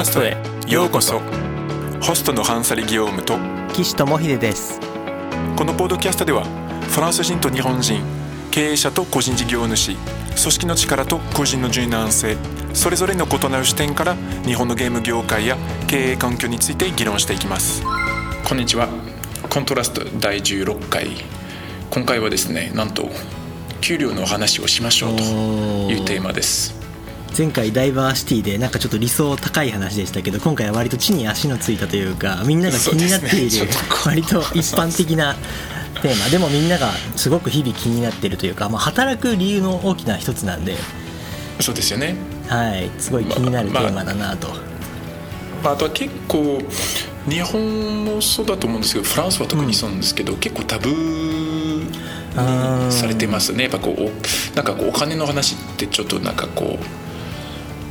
ラストへようこそ。ホストのハンサリ・ギオームと岸智秀です。このポッドキャストではフランス人と日本人経営者と個人事業主組織の力と個人の柔軟性それぞれの異なる視点から日本のゲーム業界や経営環境について議論していきます。こんにちは。コントラスト第16回。今回はですねなんと給料の話をしましょうというテーマです前回ダイバーシティでなんかちょっと理想高い話でしたけど今回は割と地に足のついたというかみんなが気になっている、ね、割と一般的なテーマでもみんながすごく日々気になっているというか、まあ、働く理由の大きな一つなんでそうですよね。はいすごい気になるテーマだなと、まあまあ、あとは結構日本もそうだと思うんですけどフランスは特にそうなんですけど、うん、結構タブーにされてますね。やっぱこうなんかこうお金の話ってちょっとなんかこう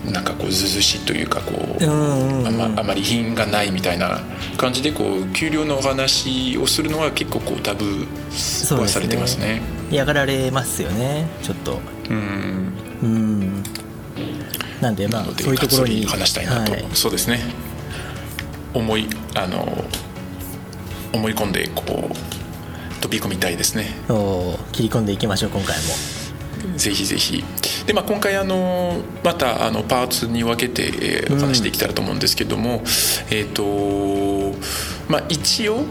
なんかこうずずしいというかこう,、あまあまり品がないみたいな感じでこう給料のお話をするのは結構こうタブーはされてますね、ね、嫌がられますよねちょっと。うん。うん。なんでまあそういうところに。話したいなと、はい、そうですね。思いあの思い込んでこう飛び込みたいですね。お切り込んでいきましょう今回もぜひぜひ。で、まあ、今回あのまたあのパーツに分けて、えー、お話していきたらと思うんですけども、うん、えっ、とまあ一応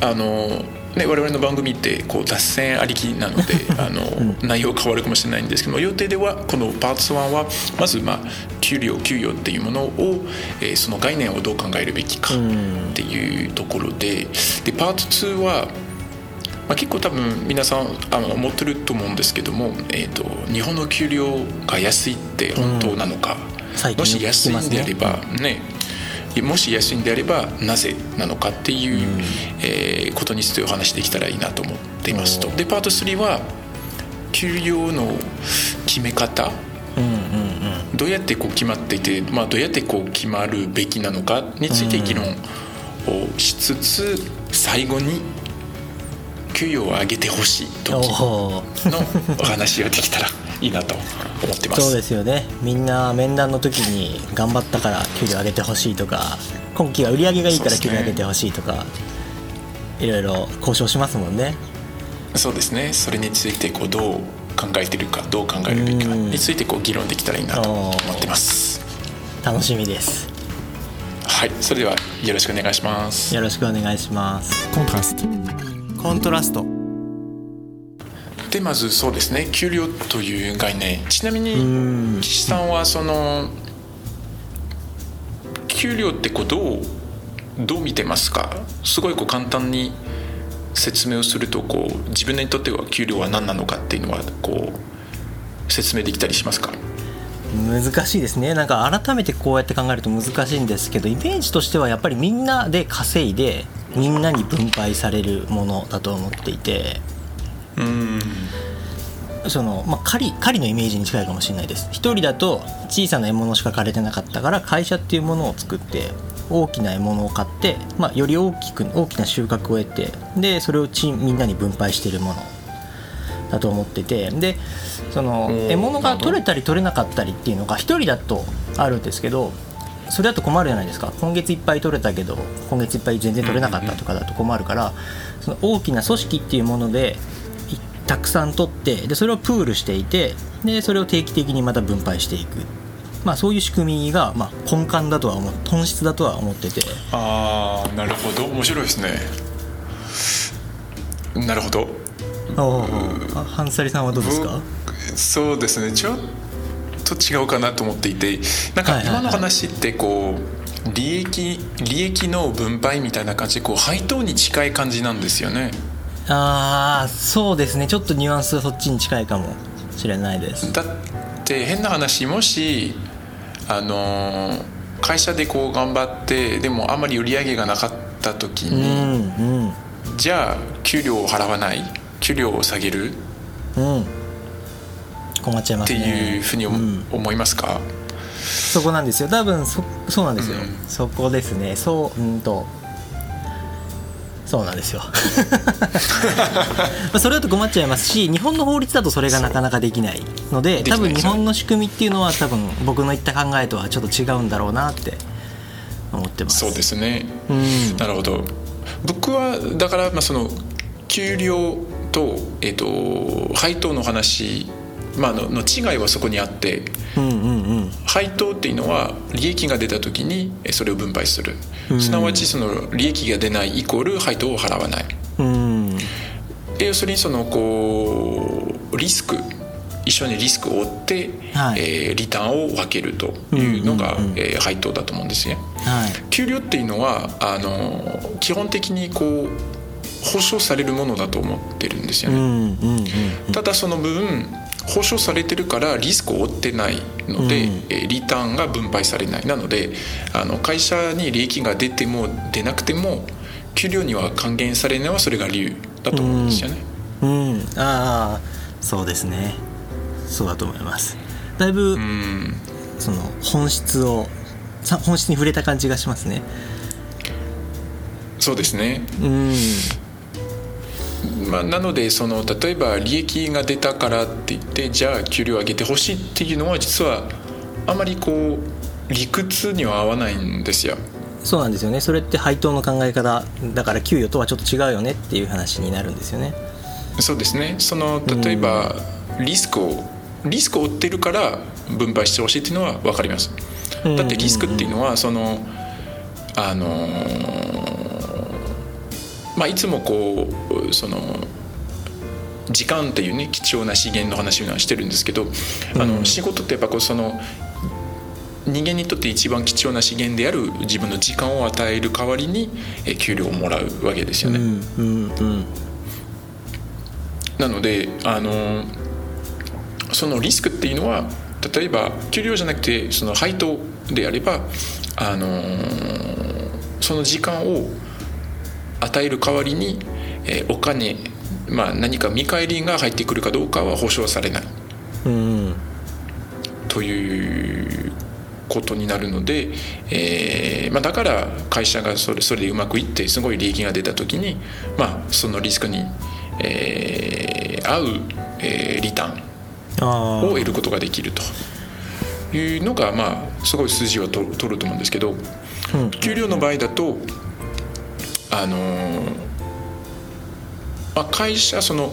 あのね、我々の番組ってこう脱線ありきなので あの、うん、内容変わるかもしれないんですけども予定ではこのパーツ1はまずまあ給料給与っていうものを、えー、その概念をどう考えるべきかっていうところででパート2はまあ、結構多分皆さんあの思ってると思うんですけども、えーと、日本の給料が安いって本当なのか、うん、もし安いんであればね。もし安いんであればなぜなのかっていう、うん、えー、ことについてお話できたらいいなと思っていますと。でパート3は給料の決め方どうやってこう決まっていて、まあ、どうやってこう決まるべきなのかについて議論をしつつ最後に給与を上げてほしい時のお話ができたらいいなと思ってます。そうですよね。みんな面談の時に頑張ったから給料上げてほしいとか今期は売り上げがいいから給料上げてほしいとか、ね、いろいろ交渉しますもんね。そうですね。それについてこうどう考えてるかどう考えるべきかについてこう議論できたらいいなと思ってます。楽しみです。はい。それではよろしくお願いします。よろしくお願いします。コントラストコントラスト。でまずそうですね。給料という概念。ちなみに岸さんはその給料ってこうどうどう見てますか？すごいこう簡単に説明をするとこう自分にとっては給料は何なのかっていうのはこう説明できたりしますか？難しいですね。なんか改めてこうやって考えると難しいんですけどイメージとしてはやっぱりみんなで稼いでみんなに分配されるものだと思っていてうんその、まあ、狩り狩りのイメージに近いかもしれないです。一人だと小さな獲物しか狩れてなかったから会社っていうものを作って大きな獲物を買って、まあ、より大きく大きな収穫を得てでそれをチみんなに分配しているものだと思っててでその獲物が取れたり取れなかったりっていうのが1人だとあるんですけどそれだと困るじゃないですか。今月いっぱい取れたけど今月いっぱい全然取れなかったとかだと困るからその大きな組織っていうものでたくさん取ってでそれをプールしていてでそれを定期的にまた分配していく。まあ、そういう仕組みが、まあ、根幹だとは思う本質だとは思ってて。ああなるほど。面白いですね。なるほど。ハンサリさんはどうですか？そうですね。ちょっと違うかなと思っていてなんか今の話ってこう利益利益の分配みたいな感じでこう配当に近い感じなんですよね。ああそうですね。ちょっとニュアンスそっちに近いかもしれないです。だって変な話もしあの会社でこう頑張ってでもあんまり売り上げがなかった時に、うんうん、じゃあ給料を払わない？給料を下げる、うん、困っちゃいます、ね、っていうふうに、うん、思いますか？そこなんですよ。多分そそうなんですよ、うん、そこですね。そううんと。そうなんですよ。それだと困っちゃいますし日本の法律だとそれがなかなかできないので多分日本の仕組みっていうのは多分僕の言った考えとはちょっと違うんだろうなって思ってます。そうですね、うん。なるほど。僕はだからまあその給料と,、えっと配当の話、まあ、のの違いはそこにあってうんうん配当っていうのは利益が出た時にえそれを分配する、うん。すなわちその利益が出ないイコール配当を払わない。うん。要するにそのこうリスク一緒にリスクを負って、はい。えーリターンを分けるというのが、うんうんうん。えー配当だと思うんですね。はい。給料っていうのはあの基本的にこう保証されるものだと思ってるんですよね。うんうんうん。ただその分保証されてるからリスクを負ってないので、うん。えーリターンが分配されない。なのであの会社に利益が出ても出なくても給料には還元されないのはそれが理由だと思うんですよね。うん。ああそうですね。そうだと思います。だいぶ、うん。その本質をさ本質に触れた感じがしますね。そうですね、うんまあ、なのでその例えば利益が出たからって言ってじゃあ給料上げてほしいっていうのは実はあまりこう理屈には合わないんですよ。そうなんですよね。それって配当の考え方だから給与とはちょっと違うよねっていう話になるんですよね。そうですね。その例えばリスクをリスクを負ってるから分配してほしいっていうのは分かります。だってリスクっていうのはそのあのーまあいつもこうその時間っていうね貴重な資源の話はしてるんですけどあの仕事ってやっぱこうその人間にとって一番貴重な資源である自分の時間を与える代わりにえ給料をもらうわけですよね。うんうんうんなのであのそのリスクっていうのは例えば給料じゃなくてその配当であればあのその時間を与える代わりに、えーお金、まあ、何か見返りが入ってくるかどうかは保証されない。うん。ということになるので、えーまあ、だから会社がそれそれでうまくいってすごい利益が出た時に、まあ、そのリスクに、えー合う、えーリターンあを得ることができるというのがまあすごい数字はと取ると思うんですけど給料の場合だとあのーまあ、会社その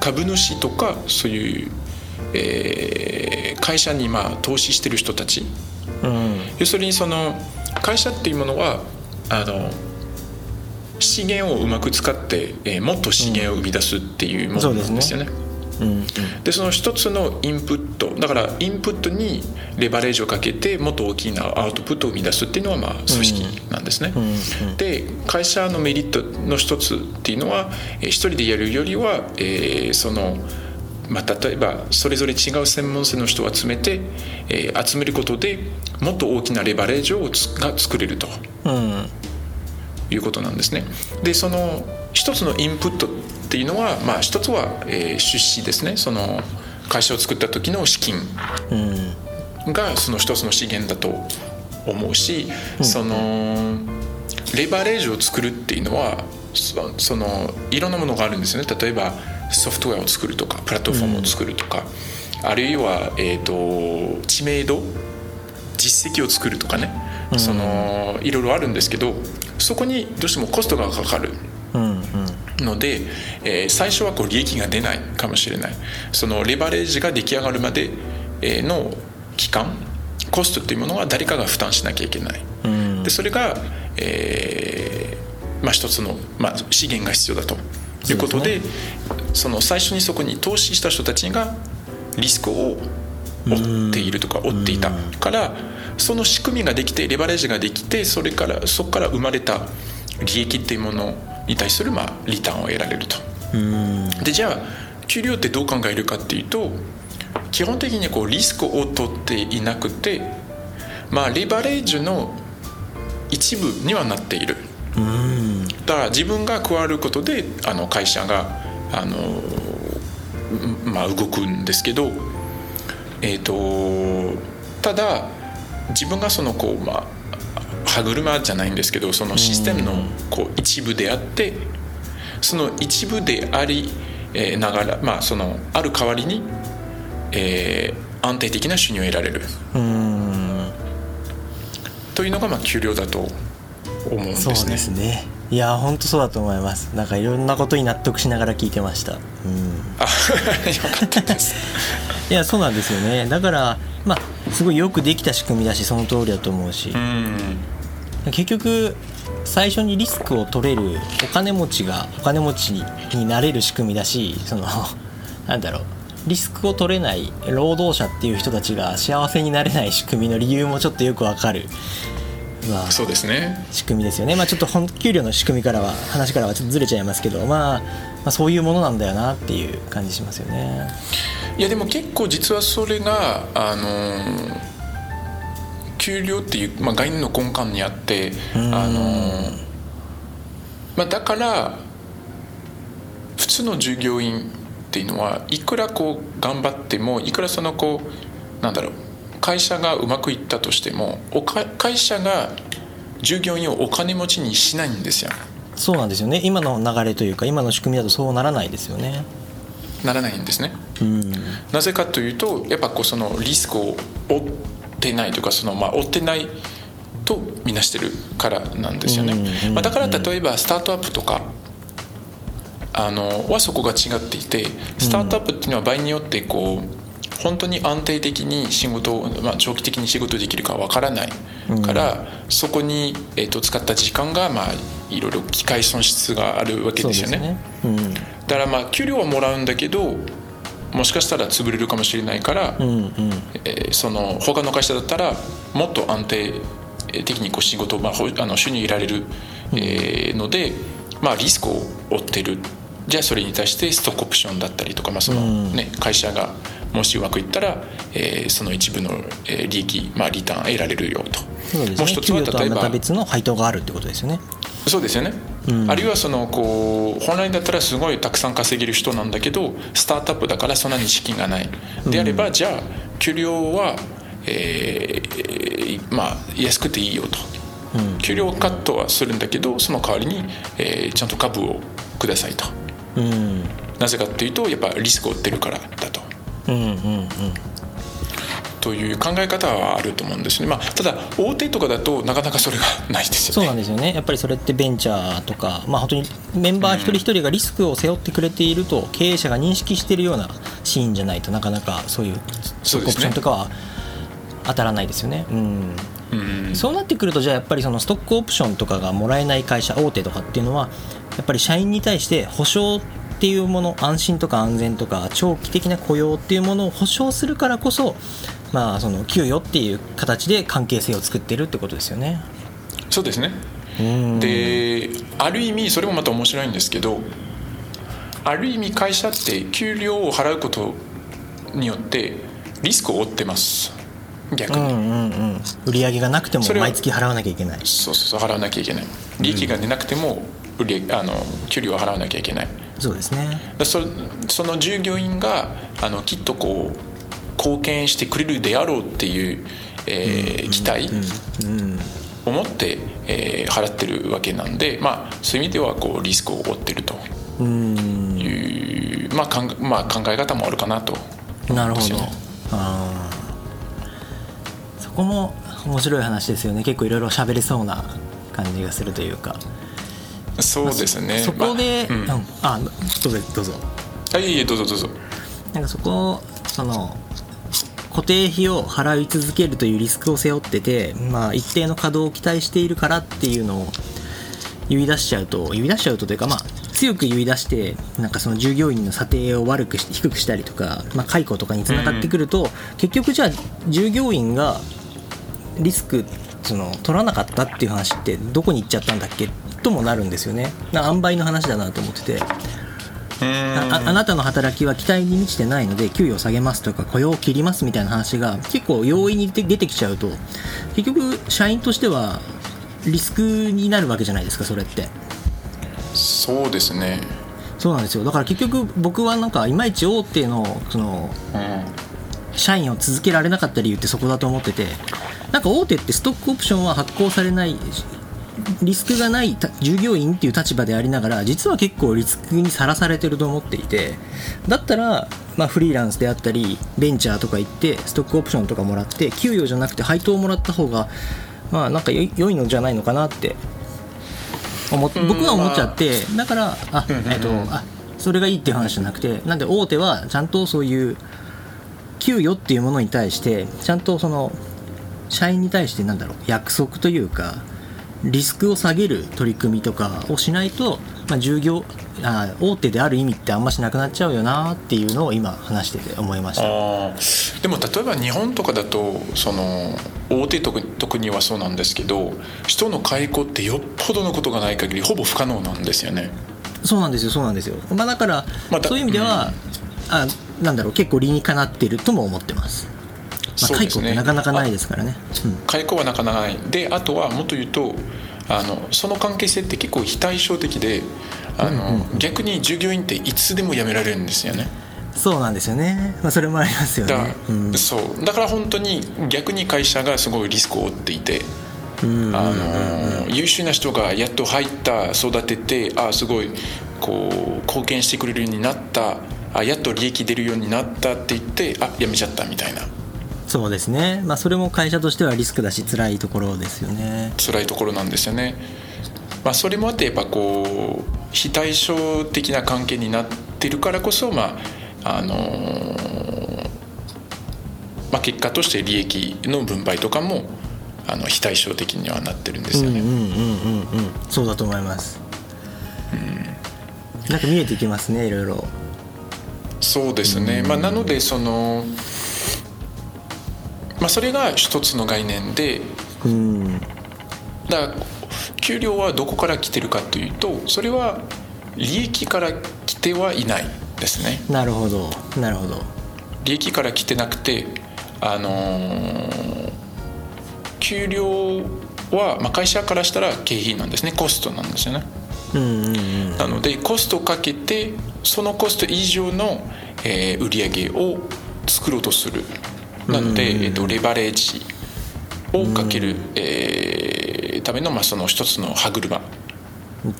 株主とかそういう、えー会社にまあ投資してる人たち。うん。要するにその会社っていうものはあの資源をうまく使って、えーもっと資源を生み出すっていうものなんですよね。うんでその一つのインプットだからインプットにレバレージをかけてもっと大きなアウトプットを生み出すっていうのはまあ組織なんですね。で会社のメリットの一つっていうのはえー一人でやるよりは、えーそのまあ、例えばそれぞれ違う専門性の人を集めて、えー集めることでもっと大きなレバレージをつが作れると。うん。いうことなんですね。でその一つのインプットっていうのは、まあ、一つは、えー出資ですね。その会社を作った時の資金うん。がその一つの資源だと思うし、そのレバレージを作るっていうのはそそのいろんなものがあるんですよね。例えばソフトウェアを作るとかプラットフォームを作るとか、あるいは、えー、と知名度実績を作るとかね、そのいろいろあるんですけどそこにどうしてもコストがかかる。うんうんので、えー最初はこう利益が出ないかもしれない。そのレバレージが出来上がるまでえーの期間コストっていうものは誰かが負担しなきゃいけない。うん。でそれが、えーまあ、一つの、まあ、資源が必要だと。いうことでその最初にそこに投資した人たちがリスクを負っているとか負っていた。からその仕組みができてレバレージができてそれからそこから生まれた利益っていうものに対する、まあ、リターンを得られると。うん。でじゃあ給料ってどう考えるかっていうと基本的にこうリスクを取っていなくてまあレバレージの一部にはなっている。うん。だから自分が加わることであの会社があの、うんまあ、動くんですけどえっ、とただ自分がそのこうまあ歯車じゃないんですけどそのシステムのこう一部であってその一部であり、えーながらまあそのある代わりに、えー安定的な収入を得られる。うん。というのがまあ給料だと思うんですね。そうですね。いや本当そうだと思います。なんかいろんなことに納得しながら聞いてました、うん、あよかったです。いやそうなんですよね。だからまあすごいよくできた仕組みだしその通りだと思うし、結局最初にリスクを取れるお金持ちがお金持ちになれる仕組みだしその なんだろう。リスクを取れない労働者っていう人たちが幸せになれない仕組みの理由もちょっとよくわかる、まあ、そうですね。仕組みですよね、まあ、ちょっと本給料の仕組みからは話からはちょっとずれちゃいますけど、まあ、まあそういうものなんだよなっていう感じしますよね。いやでも結構実はそれがあの給料っていう、まあ、概念の根幹にあってあの、まあ、だから普通の従業員っていうのはいくらこう頑張ってもいくらそのこうなんだろう会社がうまくいったとしてもおか会社が従業員をお金持ちにしないんですよ。そうなんですよね。今の流れというか今の仕組みだとそうならないですよね。ならないんですね、うん、なぜかというとやっぱこうそのリスクを負ってないというかそのまあ負ってないとみなしてるからなんですよね、まあ、だから例えばスタートアップとかあのはそこが違っていてスタートアップっていうのは場合によってこう本当に安定的に仕事を、まあ、長期的に仕事できるかわからないから、うん、そこに、えーと、使った時間が、まあ、いろいろ機械損失があるわけですよね。ね。うん、だからまあ給料はもらうんだけどもしかしたら潰れるかもしれないから、うんうん、えー、その他の会社だったらもっと安定的にこう仕事、まあ、あの収入得られる、えー、ので、まあ、リスクを負ってる。じゃあそれに対してストックオプションだったりとか、まあそのね、会社がもしうまくいったら、えー、その一部の利益、まあ、リターン得られるよと。そうですね、もう一つは例えば別の配当があるってことですよね。そうですよね、うん、あるいはそのこう本来だったらすごいたくさん稼げる人なんだけどスタートアップだからそんなに資金がない。であれば、うん、じゃあ給料は、えー、まあ安くていいよと、うん、給料カットはするんだけどその代わりに、えー、ちゃんと株をくださいと。うん、なぜかっていうとやっぱリスクを負ってるからだと。うんうんうんという考え方はあると思うんですね、まあ、ただ大手とかだとなかなかそれがないですよね。そうなんですよね。やっぱりそれってベンチャーとか、まあ、本当にメンバー一人一人がリスクを背負ってくれていると経営者が認識しているようなシーンじゃないとなかなかそういうストックオプションとかは当たらないですよね。うん。うん、そうなってくるとじゃあやっぱりそのストックオプションとかがもらえない会社大手とかっていうのはやっぱり社員に対して保証っていうもの安心とか安全とか長期的な雇用っていうものを保証するからこそまあその給与っていう形で関係性を作ってるってことですよね。そうですね。である意味それもまた面白いんですけどある意味会社って給料を払うことによってリスクを負ってます。逆に、うんうんうん、売り上げがなくても毎月払わなきゃいけない。そうそう払わなきゃいけない。利益が出なくても売りあの給料を払わなきゃいけない。そうですね。そその従業員があのきっとこう貢献してくれるであろうっていう、えー、期待を持って、えー、払ってるわけなんで、まあ、そういう意味ではこうリスクを負ってるという、まあかんまあ、考え方もあるかなと。なるほど。あそこも面白い話ですよね。結構いろいろ喋れそうな感じがするというか。そうですね、そこで、まあ、うん、あどうぞどうぞ。あいいえどうぞどうぞ。なんかそこその固定費を払い続けるというリスクを背負ってて、まあ、一定の稼働を期待しているからっていうのを言い出しちゃうと言い出しちゃうとというかまあ強く言い出してなんかその従業員の査定を悪くし低くしたりとか、まあ、解雇とかにつながってくると、うん、結局じゃあ従業員がリスクその取らなかったっていう話ってどこに行っちゃったんだっけ？ともなるんですよね。塩梅の話だなと思ってて。ああなたの働きは期待に満ちてないので給与を下げますとか雇用を切りますみたいな話が結構容易に出てきちゃうと結局社員としてはリスクになるわけじゃないですかそれって。そうですね。そうなんですよ。だから結局僕はなんかいまいち大手のその、社員を続けられなかった理由ってそこだと思っててなんか大手ってストックオプションは発行されないリスクがない従業員っていう立場でありながら実は結構リスクにさらされてると思っていてだったら、まあ、フリーランスであったりベンチャーとか行ってストックオプションとかもらって給与じゃなくて配当をもらった方がまあなんか良いのじゃないのかなって思僕は思っちゃって、だからあ、えっとあそれがいいっていう話じゃなくてなんで大手はちゃんとそういう給与っていうものに対してちゃんとその社員に対してなんだろう約束というかリスクを下げる取り組みとかをしないと、まあ、従業あ大手である意味ってあんましなくなっちゃうよなっていうのを今話してて思いました。でも例えば日本とかだとその大手特特にはそうなんですけど人の解雇ってよっぽどのことがない限りほぼ不可能なんですよね。そうなんですよそうなんですよ、まあ、だから、ま、そういう意味では、うん、あなんだろう結構理にかなってるとも思ってますまあ、解雇ってなかなかないですからね、うん、解雇はなかなかない。であとはもっと言うとあのその関係性って結構非対称的であの、うんうん、逆に従業員っていつでも辞められるんですよね。そうなんですよね、まあ、それもありますよね。だ,、うん、そう。だから本当に逆に会社がすごいリスクを負っていてあの優秀な人がやっと入った育ててあすごいこう貢献してくれるようになったあやっと利益出るようになったって言ってあ辞めちゃったみたいなそうですね、まあ、それも会社としてはリスクだし辛いところですよね辛いところなんですよね、まあ、それもあってやっぱこう非対称的な関係になってるからこそまああのー、まあ、結果として利益の分配とかもあの非対称的にはなってるんですよね。うんうんうんうんそうだと思います。うん、なんか見えてきますねいろいろ。そうですね。まあなのでそのまあ、それが一つの概念で、うん、だから給料はどこから来てるかというとそれは利益から来てはいないですね。なるほど。なるほど。利益から来てなくてあのー、給料は、まあ、会社からしたら経費なんですね。コストなんですよね、うんうんうん、なのでコストをかけてそのコスト以上の、えー、売り上げを作ろうとするなので、えーと、レバレッジをかける、えー、ための、まあ、その一つの歯車っ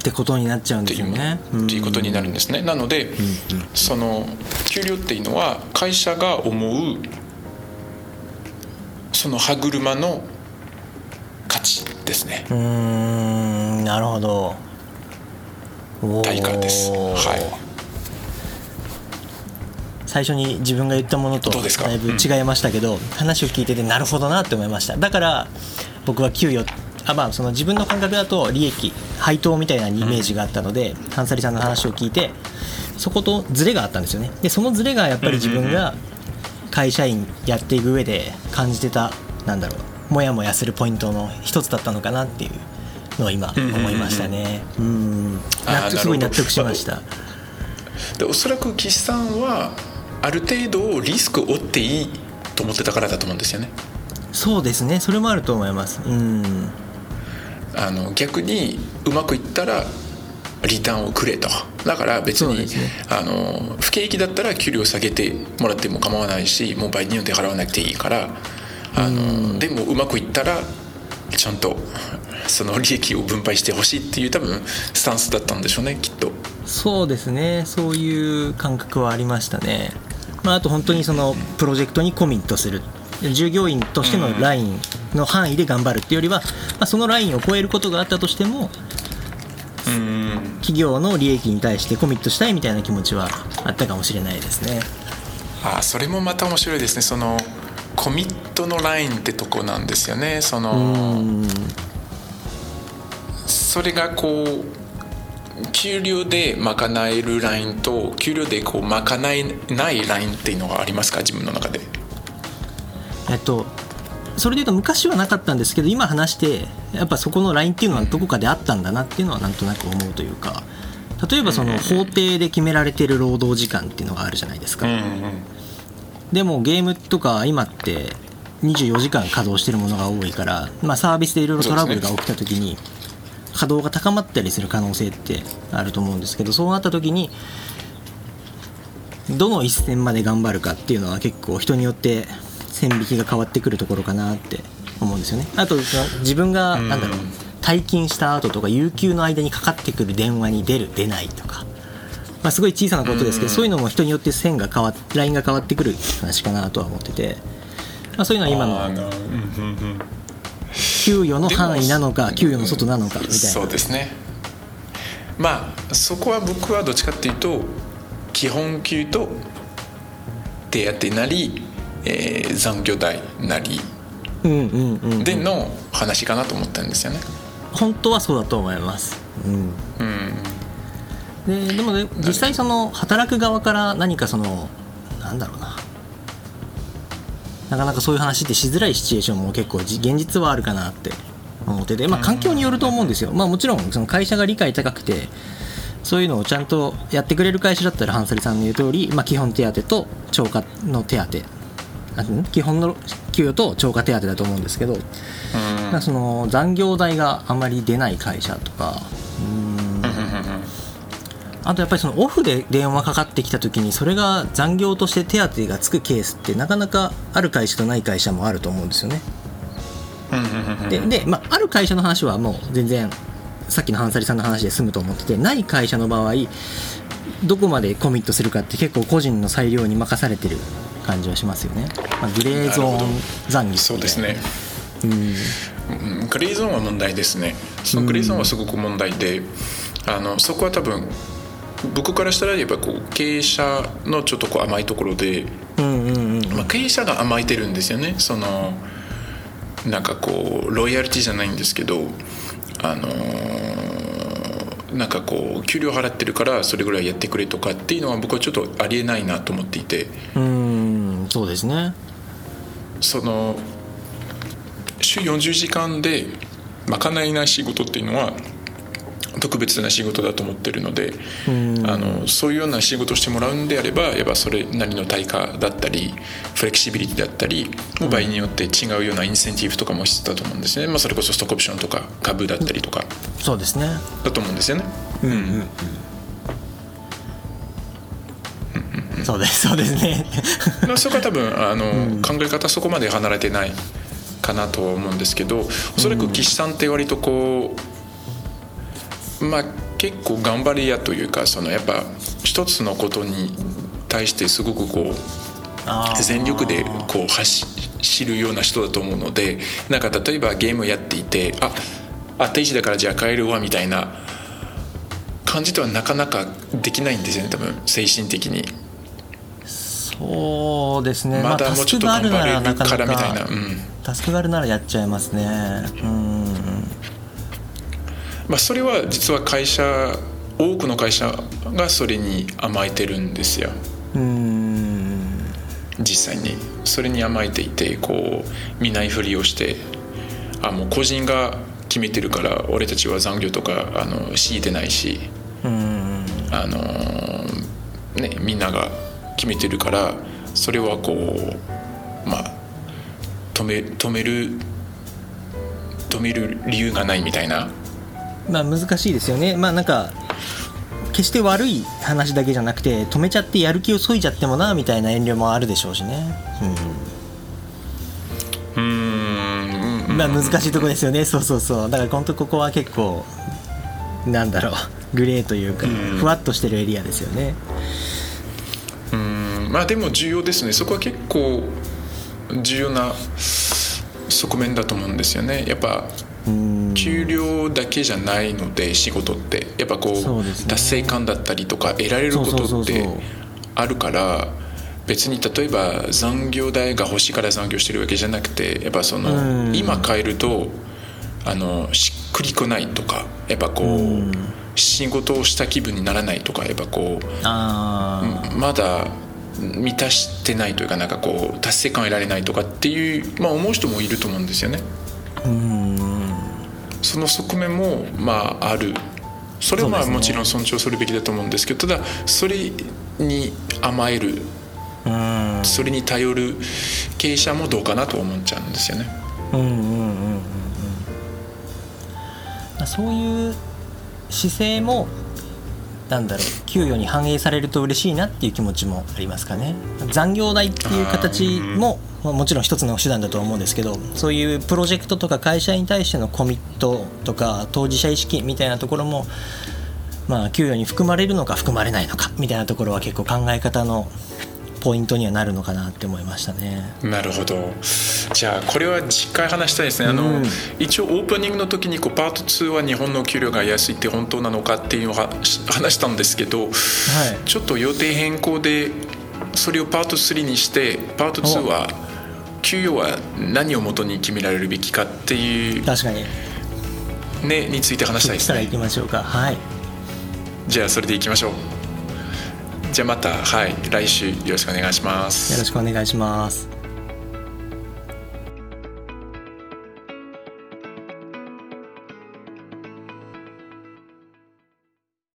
てことになっちゃうんですよね。っていうことになるんですね。なので、その給料っていうのは会社が思うその歯車の価値ですね。うんなるほど。対価です。はい。最初に自分が言ったものとだいぶ違いましたけど、うん、話を聞いててなるほどなって思いました。だから僕は給与あまあその自分の感覚だと利益配当みたいなイメージがあったので、ハンサリさんの話を聞いてそことズレがあったんですよね。でそのズレがやっぱり自分が会社員やっていく上で感じてたなんだろうモヤモヤするポイントの一つだったのかなっていうのを今思いましたね。うん。すごい納得しました。でおそらく岸さんはある程度リスクを負っていいと思ってたからだと思うんですよね。そうですね。それもあると思います。うん。あの逆にうまくいったらリターンをくれと。だから別に、ね、あの不景気だったら給料下げてもらっても構わないしもう倍によって払わなくていいからあのでもうまくいったらちゃんとその利益を分配してほしいっていう多分スタンスだったんでしょうねきっと。そうですね。そういう感覚はありましたねまあ、あと本当にそのプロジェクトにコミットする。従業員としてのラインの範囲で頑張るっていうよりは、まあ、そのラインを超えることがあったとしても企業の利益に対してコミットしたいみたいな気持ちはあったかもしれないですね。あそれもまた面白いですね。そのコミットのラインってとこなんですよね。そのそれがこう給料で賄えるラインと給料でこう賄えないラインっていうのがありますか？自分の中で。えっとそれでいうと昔はなかったんですけど今話してやっぱそこのラインっていうのはどこかであったんだなっていうのはなんとなく思うというか例えばその法定で決められてる労働時間っていうのがあるじゃないですか、でもゲームとか今って24時間稼働してるものが多いから、まあ、サービスでいろいろトラブルが起きた時に、稼働が高まったりする可能性ってあると思うんですけどそうなった時にどの一線まで頑張るかっていうのは結構人によって線引きが変わってくるところかなって思うんですよね。あと自分がなんだろう退勤した後とか有給の間にかかってくる電話に出る出ないとか、まあ、すごい小さなことですけどそういうのも人によって線が変わラインが変わってくる話かなとは思ってて、まあ、そういうのは今の給与の範囲なのか給与の外なのかみたいな。そうですね。まあそこは僕はどっちかっていうと基本給と手当なり、えー、残業代なりでの話かなと思ったんですよね。本当はそうだと思います。うん、うん、ででもね実際その働く側から何かそのなんだろうななかなかそういう話ってしづらいシチュエーションも結構現実はあるかなって思ってて、まあ、環境によると思うんですよ、まあ、もちろんその会社が理解高くてそういうのをちゃんとやってくれる会社だったらハンサリさんの言う通り、まあ、基本手当と超過の手当。基本の給与と超過手当だと思うんですけど、うん、その残業代があまり出ない会社とかあとやっぱりそのオフで電話かかってきた時にそれが残業として手当がつくケースってなかなかある会社とない会社もあると思うんですよね。でで、まあ、ある会社の話はもう全然さっきのハンサリさんの話で済むと思っててない会社の場合どこまでコミットするかって結構個人の裁量に任されてる感じはしますよね、まあ、グレーゾーン残業そうですね。うん。グレーゾーンは問題ですね。そのグレーゾーンはすごく問題で、あのそこは多分僕からしたら言えばこう経営者のちょっとこう甘いところで、まあ、経営者が甘えてるんですよね。そのなんかこうロイヤリティじゃないんですけどあのなんかこう給料払ってるからそれぐらいやってくれとかっていうのは僕はちょっとありえないなと思っていて。うんそうですね。その週40時間で賄えない仕事っていうのは特別な仕事だと思ってるので、あのそういうような仕事をしてもらうんであればやっぱそれなりの対価だったりフレキシビリティだったり場合によって違うようなインセンティブとかも必要だと思うんですね、まあ、それこそストックオプションとか株だったりとか。そうですね。だと思うんですよね。うんうんそうですそうですね。そこは多分あの、うん、考え方そこまで離れてないかなとは思うんですけどおそらく岸さんって割とこうまあ結構頑張り屋というかそのやっぱ一つのことに対してすごくこう全力でこう走るような人だと思うのでなんか例えばゲームやっていてああ定時だからじゃあ帰るわみたいな感じとはなかなかできないんですよね多分精神的に。そうですね。まだもうちょっと頑張れるからみたいな、うん、タスクがあるならやっちゃいますね。うんまあ、それは実は会社多くの会社がそれに甘えてるんですよ。実際に。それに甘えていてこう見ないふりをしてあもう個人が決めてるから俺たちは残業とかあの強いてないしあの、ね、みんなが決めてるからそれはこうまあ止め止める止める理由がないみたいなまあ難しいですよね。まあなんか決して悪い話だけじゃなくて止めちゃってやる気をそいちゃってもなみたいな遠慮もあるでしょうしね。うん。うん。まあ難しいとこですよね。そうそうそう。だから本当ここは結構なんだろう。グレーというかふわっとしてるエリアですよね。うん。まあでも重要ですね。そこは結構重要な側面だと思うんですよね。やっぱ給料だけじゃないので仕事って。やっぱこう、ね、達成感だったりとか得られることってあるから別に例えば残業代が欲しいから残業してるわけじゃなくてやっぱその今変えるとあのしっくりこないとかやっぱこう仕事をした気分にならないとかやっぱこうまだ満たしてないというかなんかこう達成感得られないとかっていう、まあ、思う人もいると思うんですよね。その側面もまあある。それはまあもちろん尊重するべきだと思うんですけどただそれに甘える。それに頼る経営者もどうかなと思っちゃうんですよね。うんうんうんうんうん、そういう姿勢もなんだろう給与に反映されると嬉しいなっていう気持ちもありますかね。残業代っていう形ももちろん一つの手段だと思うんですけどそういうプロジェクトとか会社に対してのコミットとか当事者意識みたいなところもまあ給与に含まれるのか含まれないのかみたいなところは結構考え方のポイントにはなるのかなって思いましたね。なるほど。じゃあこれは次回話したいですね。あの、うん。一応オープニングの時にこうパート2は日本の給料が安いって本当なのかっていうのをは話したんですけどはい。ちょっと予定変更でそれをパート3にしてパート2は給与は何をもとに決められるべきかっていう、確かに。ね、について話したいですね。きましょうか。はい。じゃあそれでいきましょうじゃあまたはい来週よろしくお願いします。よろしくお願いします。